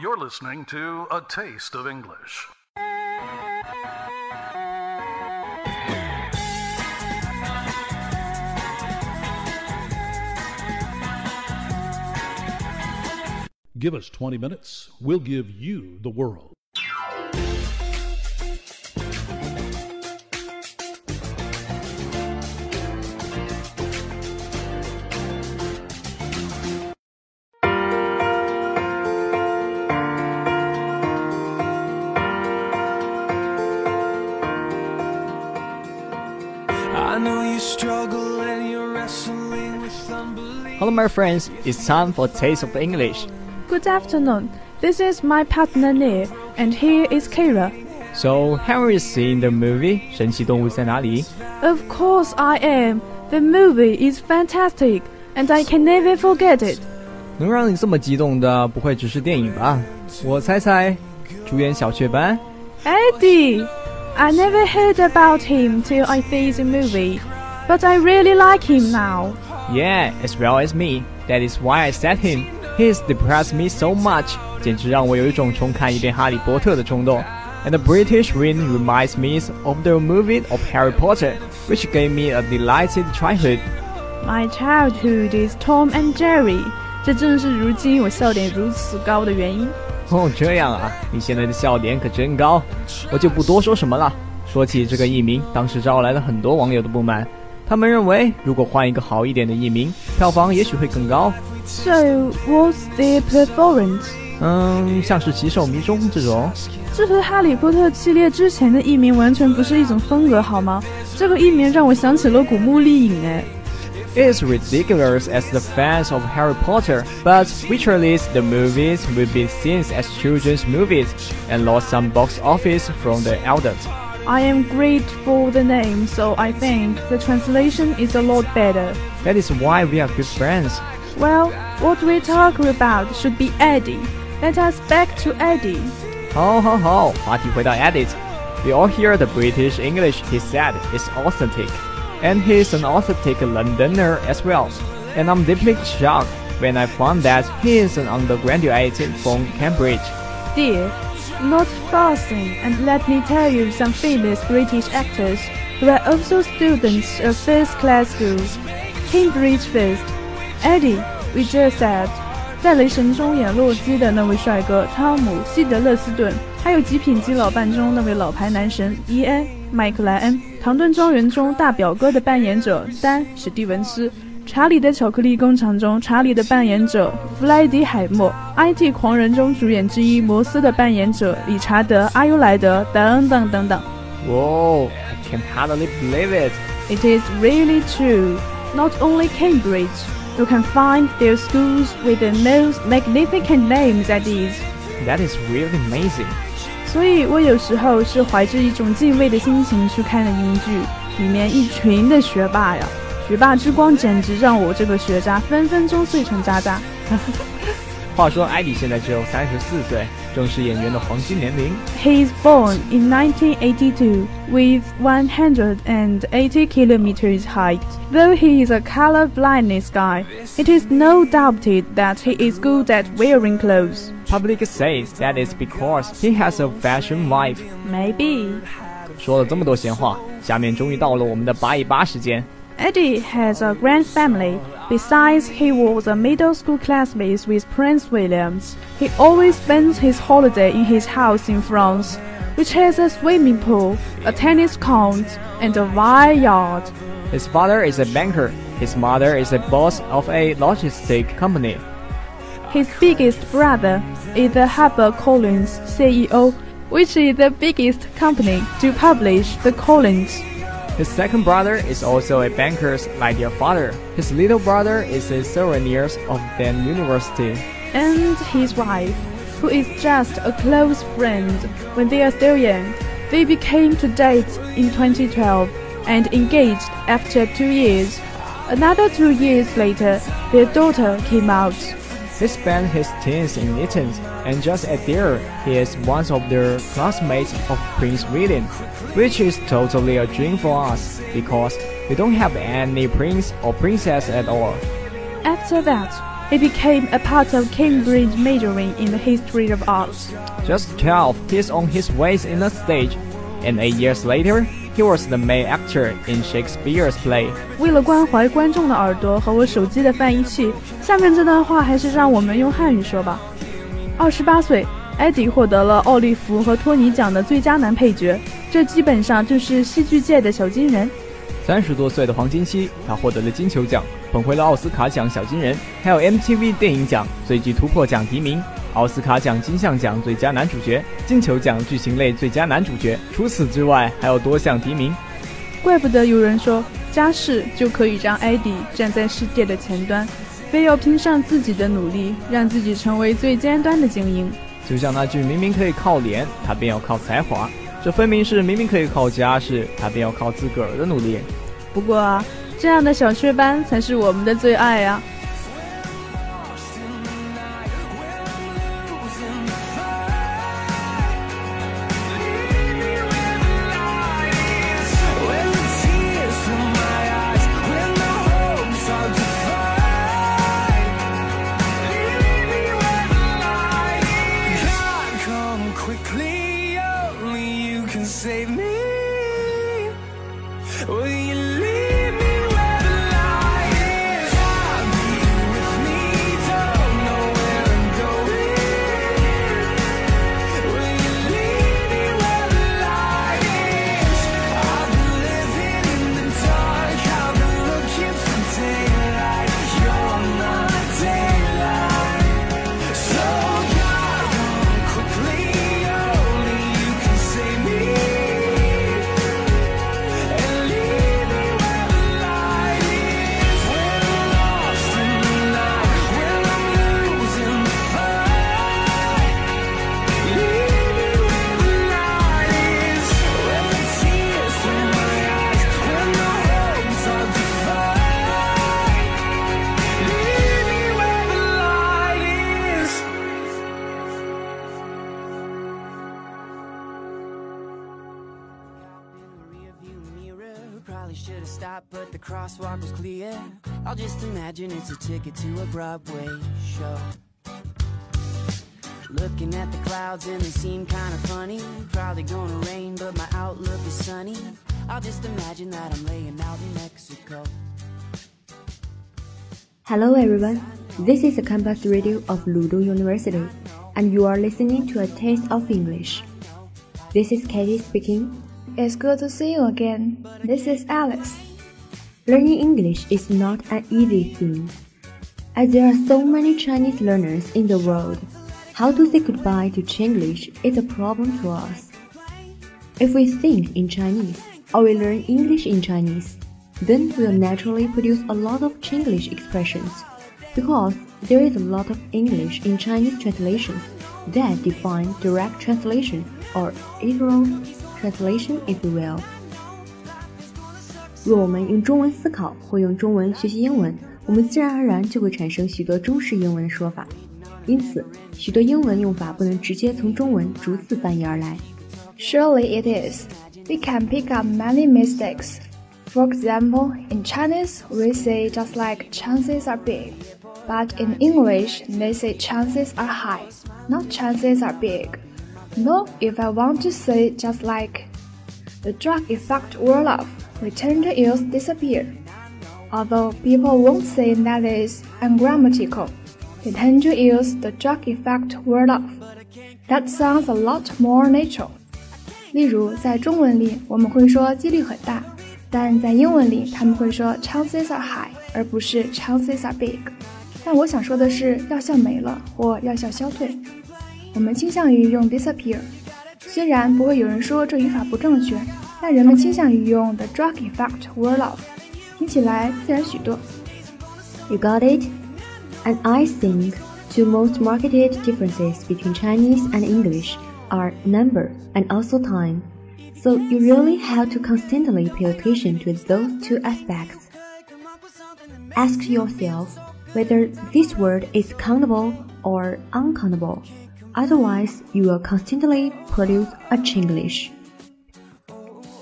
You're listening to A Taste of English. Give us 20 minutes, we'll give you the world. Hello, my friends. It's time for Taste of English. Good afternoon. This is my partner Neil, and here is Kira. So, have you seen the movie《神奇动物在哪里》 Of course I am. The movie is fantastic, and I can never forget it. 能让你这么激动的，不会只是电影吧？我猜猜，主演小雀斑 Eddie! I never heard about him till I see the movie, but I really like him now. Yeah, as well as me. That is why I said him. He's depressed me so much，简直让我有一种重看一遍《哈利波特》的冲动。And the British win reminds me of the movie of Harry Potter, which gave me a delighted childhood. My childhood is Tom and Jerry. 这正是如今我笑点如此高的原因。哦，这样啊，你现在的笑点可真高，我就不多说什么了。说起这个译名，当时招来了很多网友的不满， 他们认为如果换一个好一点的译名，票房也许会更高。 So, what's their preference? 嗯，像是《奇兽迷踪》这种，这和《哈利波特》系列之前的译名完全不是一种风格，好吗？这个译名让我想起了古墓丽影，哎。 It's ridiculous as the fans of Harry Potter, but which released the movies will be seen as children's movies and lost some box office from the adults. I am great for the name, so I think the translation is a lot better. That is why we are good friends. Well, what we talk about should be Eddie. Let us back to Eddie. 好好好，话题回到 Edit. We all hear the British English he said is authentic, and he's an authentic Londoner as well. And I'm deeply shocked when I found that he is an undergraduate from Cambridge. Dear, not fussing, and let me tell you some famous British actors who are also students of first-class schools. Cambridge first. Eddie, we just said. 在《雷神》中演洛基的那位帅哥汤姆·希德勒斯顿，还有《极品基佬办》中那位老牌男神伊恩·麦克莱恩，《唐顿庄园》中大表哥的扮演者丹·史蒂文斯，《 查理的巧克力工厂》中查理的扮演者弗莱迪·海默，《IT 狂人》中主演之一摩斯的扮演者理查德·阿尤莱德等等等等。Whoa, I can hardly believe it. It is really true. Not only Cambridge, you can find their schools with the most magnificent names at these. That is really amazing. 所以我有时候是怀着一种敬畏的心情去看的英剧，里面一群的学霸呀，学霸之光简直让我这个学渣分分钟碎成渣渣。话说，艾迪现在只有三十四岁，正是演员的黄金年龄。He is born in 1982 with 180 kilometers height. Though he is a color blindness guy, it is no doubted that he is good at wearing clothes. Public says that is because he has a fashion wife. Maybe. 说了这么多闲话，下面终于到了我们的八一八时间。Eddie has a grand family. Besides, he was a middle school classmate with Prince Williams. He always spends his holiday in his house in France, which has a swimming pool, a tennis court, and a wide yard. His father is a banker. His mother is a boss of a logistic company. His biggest brother is the HarperCollins CEO, which is the biggest company to publish the Collins. His second brother is also a banker like their father. His little brother is a souvenirs of then university. and his wife, who is just a close friend when they are still young. They became to date in 2012 and engaged after two years. Another two years later, their daughter came out. He spent his teens in Eton, and just at there, he is one of the classmates of Prince William, which is totally a dream for us because we don't have any prince or princess at all. After that, he became a part of Cambridge majoring in the history of art. Just 12, he's on his way in the stage, and eight years later, he was the main actor in Shakespeare's play. 为了关怀观众的耳朵和我手机的翻译器，下面这段话还是让我们用汉语说吧。二十八岁，艾迪获得了奥利弗和托尼奖的最佳男配角，这基本上就是戏剧界的小金人。三十多岁的黄金期，他获得了金球奖，捧回了奥斯卡奖小金人，还有 MTV 电影奖最具突破奖提名，奥斯卡奖金像奖最佳男主角，金球奖剧情类最佳男主角。除此之外，还有多项提名。怪不得有人说，家世就可以让艾迪站在世界的前端，非要拼上自己的努力，让自己成为最尖端的精英。就像那句“明明可以靠脸，他便要靠才华”。这分明是明明可以靠家世，他便要靠自个儿的努力。不过啊，这样的小雀斑才是我们的最爱啊 was clear. I'll just imagine it's a ticket to a Broadway show. Looking at the clouds and they seem kinda funny. Probably gonna rain, but my outlook is sunny. I'll just imagine that I'm laying out in Mexico. Hello everyone, this is the campus radio of Ludong University, and you are listening to a taste of English. This is Katie speaking. It's good to see you again. This is Alice. Learning English is not an easy thing, as there are so many Chinese learners in the world. How to say goodbye to Chinglish is a problem to us. If we think in Chinese or we learn English in Chinese, then we'll naturally produce a lot of Chinglish expressions because there is a lot of English in Chinese translations that define direct translation or literal translation if you will. 若我们用中文思考或用中文学习英文，我们自然而然就会产生许多中式英文的说法。因此，许多英文用法不能直接从中文逐字翻译而来。Surely it is. We can pick up many mistakes. For example, in Chinese, we say just like chances are big, but in English, they say chances are high, not chances are big. No, if I want to say just like the drug effect wore off, return to use disappear. Although people won't say that is ungrammatical, they tend to use the drug effect word off. That sounds a lot more natural. 例如，在中文里我们会说几率很大，但在英文里他们会说 chances are high，而不是 chances are big。但我想说的是，药效没了或药效消退，我们倾向于用 disappear。虽然不会有人说这语法不正确， 但人们倾向于用 the drug effect word off，听起来自然许多。You got it? And I think two most marketed differences between Chinese and English are number and also time. So you really have to constantly pay attention to those two aspects. Ask yourself whether this word is countable or uncountable. Otherwise, you will constantly produce a Chinglish.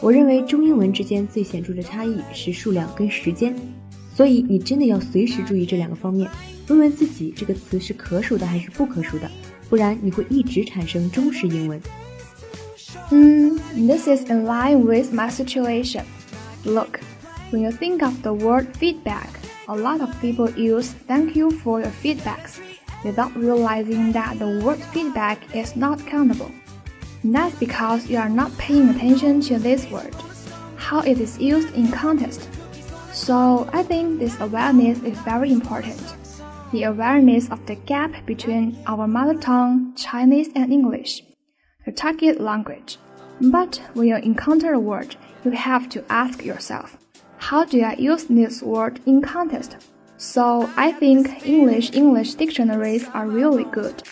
我认为中英文之间最显着的差异是数量跟时间， 所以你真的要随时注意这两个方面，问问自己这个词是可数的还是不可数的，不然你会一直产生中式英文。嗯，This is in line with my situation. Look, when you think of the word feedback, a lot of people use "thank you for your feedbacks" without realizing that the word feedback is not countable. That's because you are not paying attention to this word, how it is used in context. So I think this awareness is very important. The awareness of the gap between our mother tongue, Chinese and English, the target language. But when you encounter a word, you have to ask yourself, how do I use this word in context? So I think English English dictionaries are really good.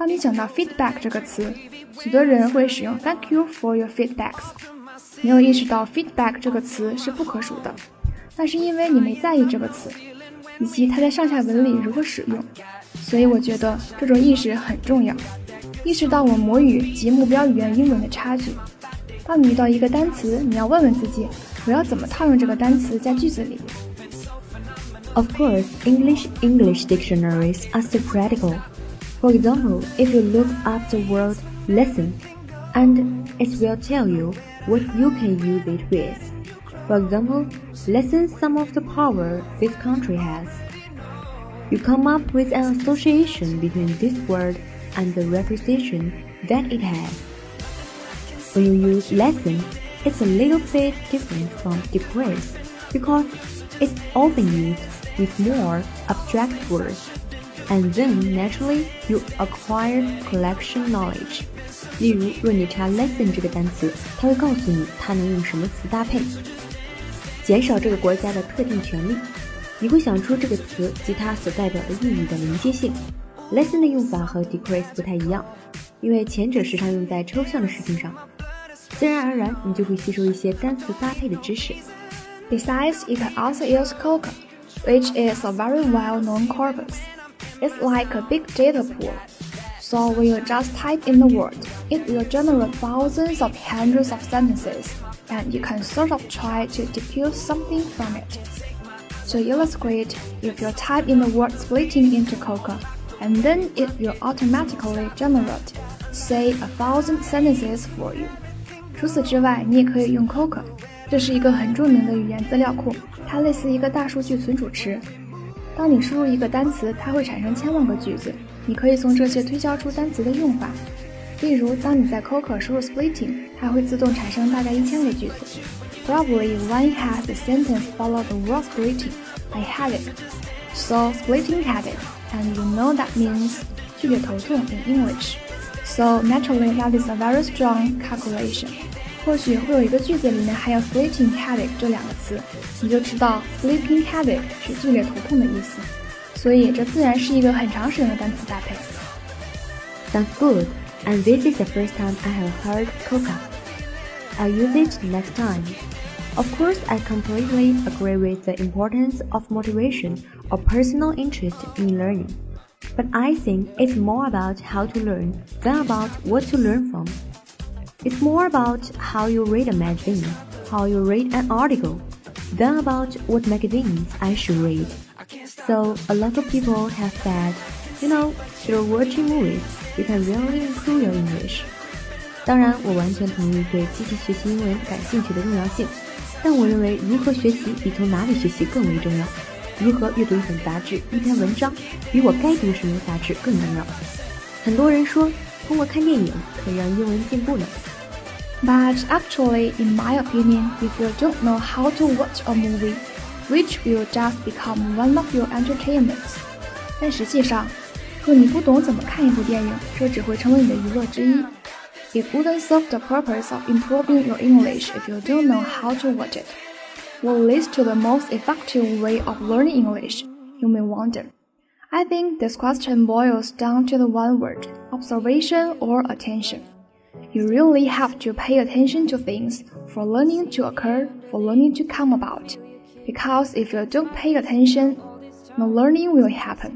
当你讲到 feedback 这个词，许多人会使用 Thank you for your feedbacks，没有意识到 feedback 这个词是不可数的，那是因为你没在意这个词，以及它在上下文里如何使用。所以我觉得这种意识很重要，意识到我母语及目标语言英文的差距。当你遇到一个单词，你要问问自己，我要怎么套用这个单词在句子里？Of course, English English dictionaries are so practical. For example, if you look up the word lesson, and it will tell you what you can use it with. For example, lessen some of the power this country has. You come up with an association between this word and the reputation that it has. When you use lesson, it's a little bit different from decrease because it's often used with more abstract words and then naturally you acquire collection knowledge。例如，若你查 lesson 这个单词，它会告诉你它能用什么词搭配，减少这个国家的特定权利。你会想出这个词及它所代表的意义的连接性。lesson 的用法和 decrease 不太一样，因为前者时常用在抽象的事情上，自然而然你就会吸收一些单词搭配的知识。Besides, you can also use COCA, which is a very well-known corpus. It's like a big data pool. So when you just type in the word, it will generate thousands of hundreds of sentences, and you can sort of try to deduce something from it. To illustrate, if you type in the word splitting into coca, and then it will automatically generate, say, a thousand sentences for you. 除此之外，你也可以用 Coca，这是一个很着名的语言资料库，它类似一个大数据存储池。 当你输入一个单词，它会产生千万个句子。你可以从这些推敲出单词的用法。例如，当你在 CoCo 输入 splitting，它会自动产生大概一千个句子。Probably one has a sentence followed the word splitting. I had it. So splitting had it, and you know that means 剧烈头痛 in English. So naturally, that is a very strong calculation. 或许会有一个句子里面含有 splitting headache 这两个词，你就知道 sleeping headache 是剧烈头痛的意思。所以这自然是一个很常使用的单词搭配。Sounds good, and this is the first time I have heard coca. I'll use it next time. Of course, I completely agree with the importance of motivation or personal interest in learning. But I think it's more about how to learn than about what to learn from. It's more about how you read a magazine, how you read an article, than about what magazines I should read. So a lot of people have said, you know, through watching movies, you can really improve your English. 当然，我完全同意对积极学习英文感兴趣的重要性，但我认为如何学习比从哪里学习更为重要。如何阅读一本杂志、一篇文章，比我该读什么杂志更重要。很多人说，通过看电影可以让英文进步呢。 but actually, in my opinion, if you don't know how to watch a movie, which will just become one of your entertainments. 但实际上，若你不懂怎么看一部电影，这只会成为你的娱乐之一。It wouldn't serve the purpose of improving your English if you don't know how to watch it. What leads to the most effective way of learning English? You may wonder. I think this question boils down to the one word observation or attention. You really have to pay attention to things for learning to occur, for learning to come about. Because if you don't pay attention, no learning will happen.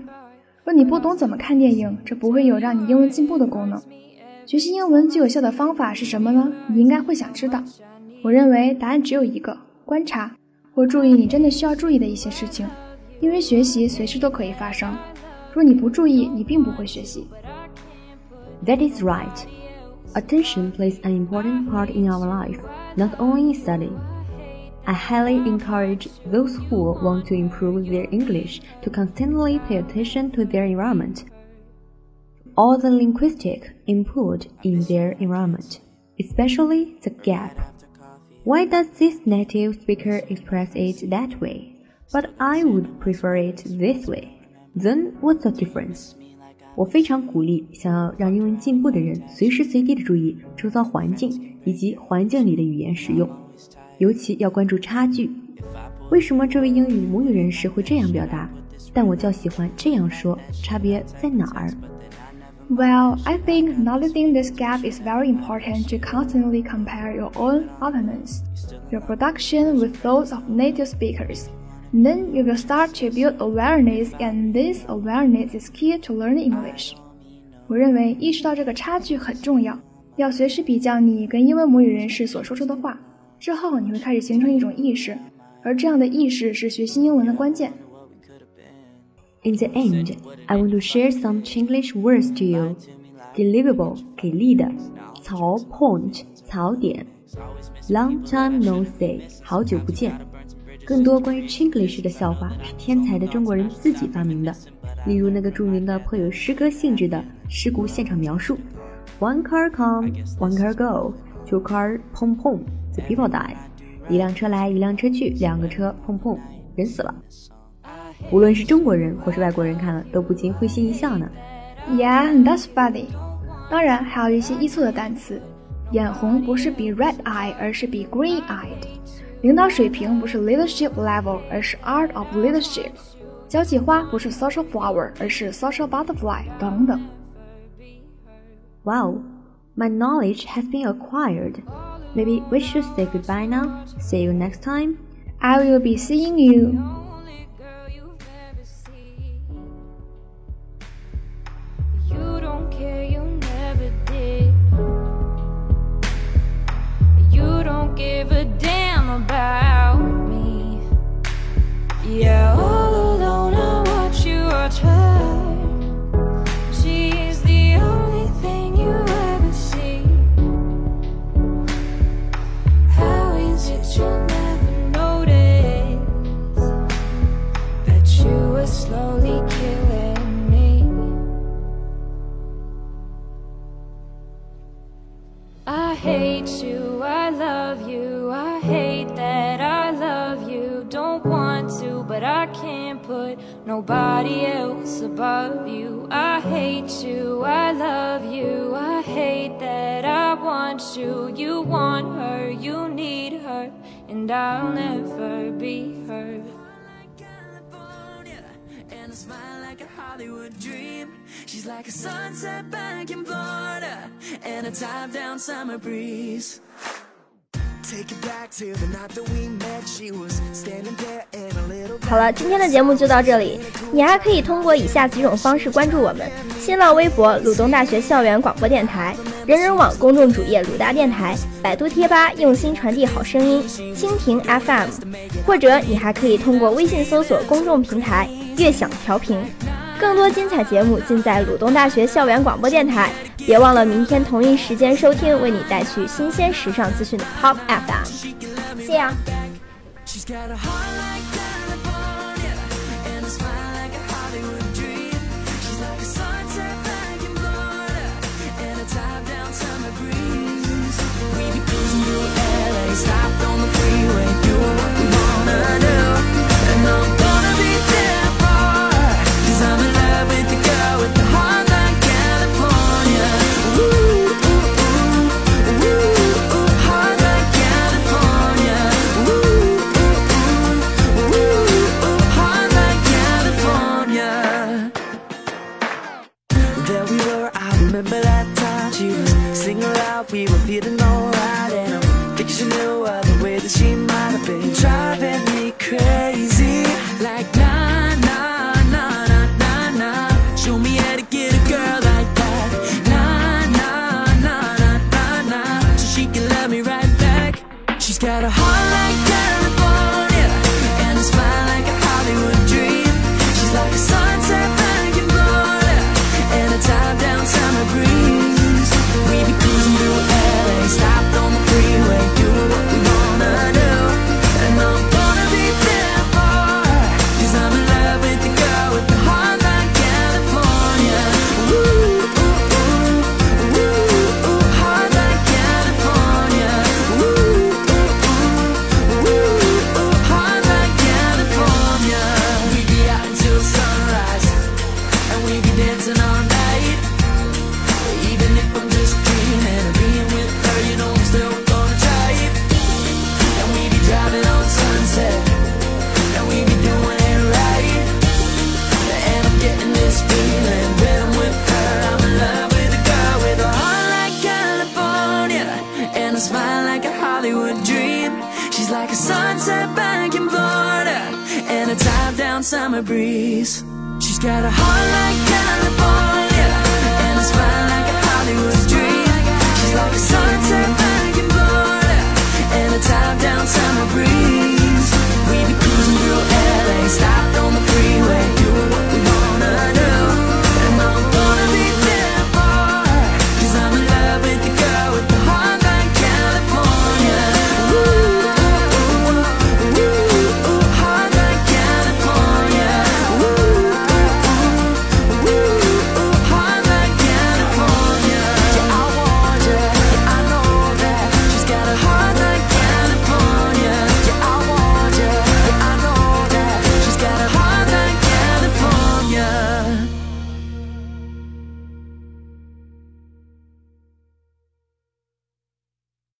若你不懂怎么看电影，这不会有让你英文进步的功能。学习英文最有效的方法是什么呢？你应该会想知道。我认为答案只有一个：观察。 或注意你真的需要注意的一些事情，因为学习随时都可以发生。若你不注意，你并不会学习。That is right. Attention plays an important part in our life, not only in study. I highly encourage those who want to improve their English to constantly pay attention to their environment, all the linguistic input in their environment, especially the gap. Why does this native speaker express it that way? But I would prefer it this way. Then what's the difference? 我非常鼓励想要让英文进步的人随时随地的注意周遭环境以及环境里的语言使用，尤其要关注差距。为什么这位英语母语人士会这样表达？但我较喜欢这样说，差别在哪儿？Well, I think noticing this gap is very important to constantly compare your own utterance, your production with those of native speakers. Then you will start to build awareness, and this awareness is key to learn English. 我认为意识到这个差距很重要，要随时比较你跟英文母语人士所说出的话。之后你会开始形成一种意识，而这样的意识是学习英文的关键。In the end, I want to share some Chinglish words to you. Geilivable 给力的，槽 point 槽点，long time no see 好久不见。更多关于 Chinglish 的笑话是天才的中国人自己发明的，例如那个著名的颇有诗歌性质的事故现场描述：One car come, one car go, two car 砰砰，the people die。一辆车来，一辆车去，两个车砰砰，人死了。无论是中国人或是外国人看了，都不禁会心一笑呢。Yeah, that's funny。当然还有一些易错的单词，眼红不是比 red eye，而是比 green eyed。领导水平不是 leadership level，而是 art of leadership。交际花不是 social flower，而是 social butterfly 等等。Wow, my knowledge has been acquired. Maybe we should say goodbye now. See you next time. I will be seeing you. Nobody else above you. I hate you, I love you, I hate that I want you. You want her, you need her, and I'll never be her. And a smile like a Hollywood dream. She's like a sunset back in Florida and a top down summer breeze. 好了，今天的节目就到这里。你还可以通过以下几种方式关注我们：新浪微博鲁东大学校园广播电台、人人网公众主页鲁大电台、百度贴吧用心传递好声音、蜻蜓 FM，或者你还可以通过微信搜索公众平台“悦享调频”。更多精彩节目尽在鲁东大学校园广播电台，别忘了明天同一时间收听，为你带去新鲜时尚资讯的 Pop FM。谢呀。Even if I'm just dreaming of being with her You know I'm still gonna try And we be driving on sunset. And we be doing it right. And I'm getting this feeling When I'm with her, I'm in love with a girl With a heart like California And a smile like a Hollywood dream. She's like a sunset back in Florida And a top-down summer breeze. She's got a heart like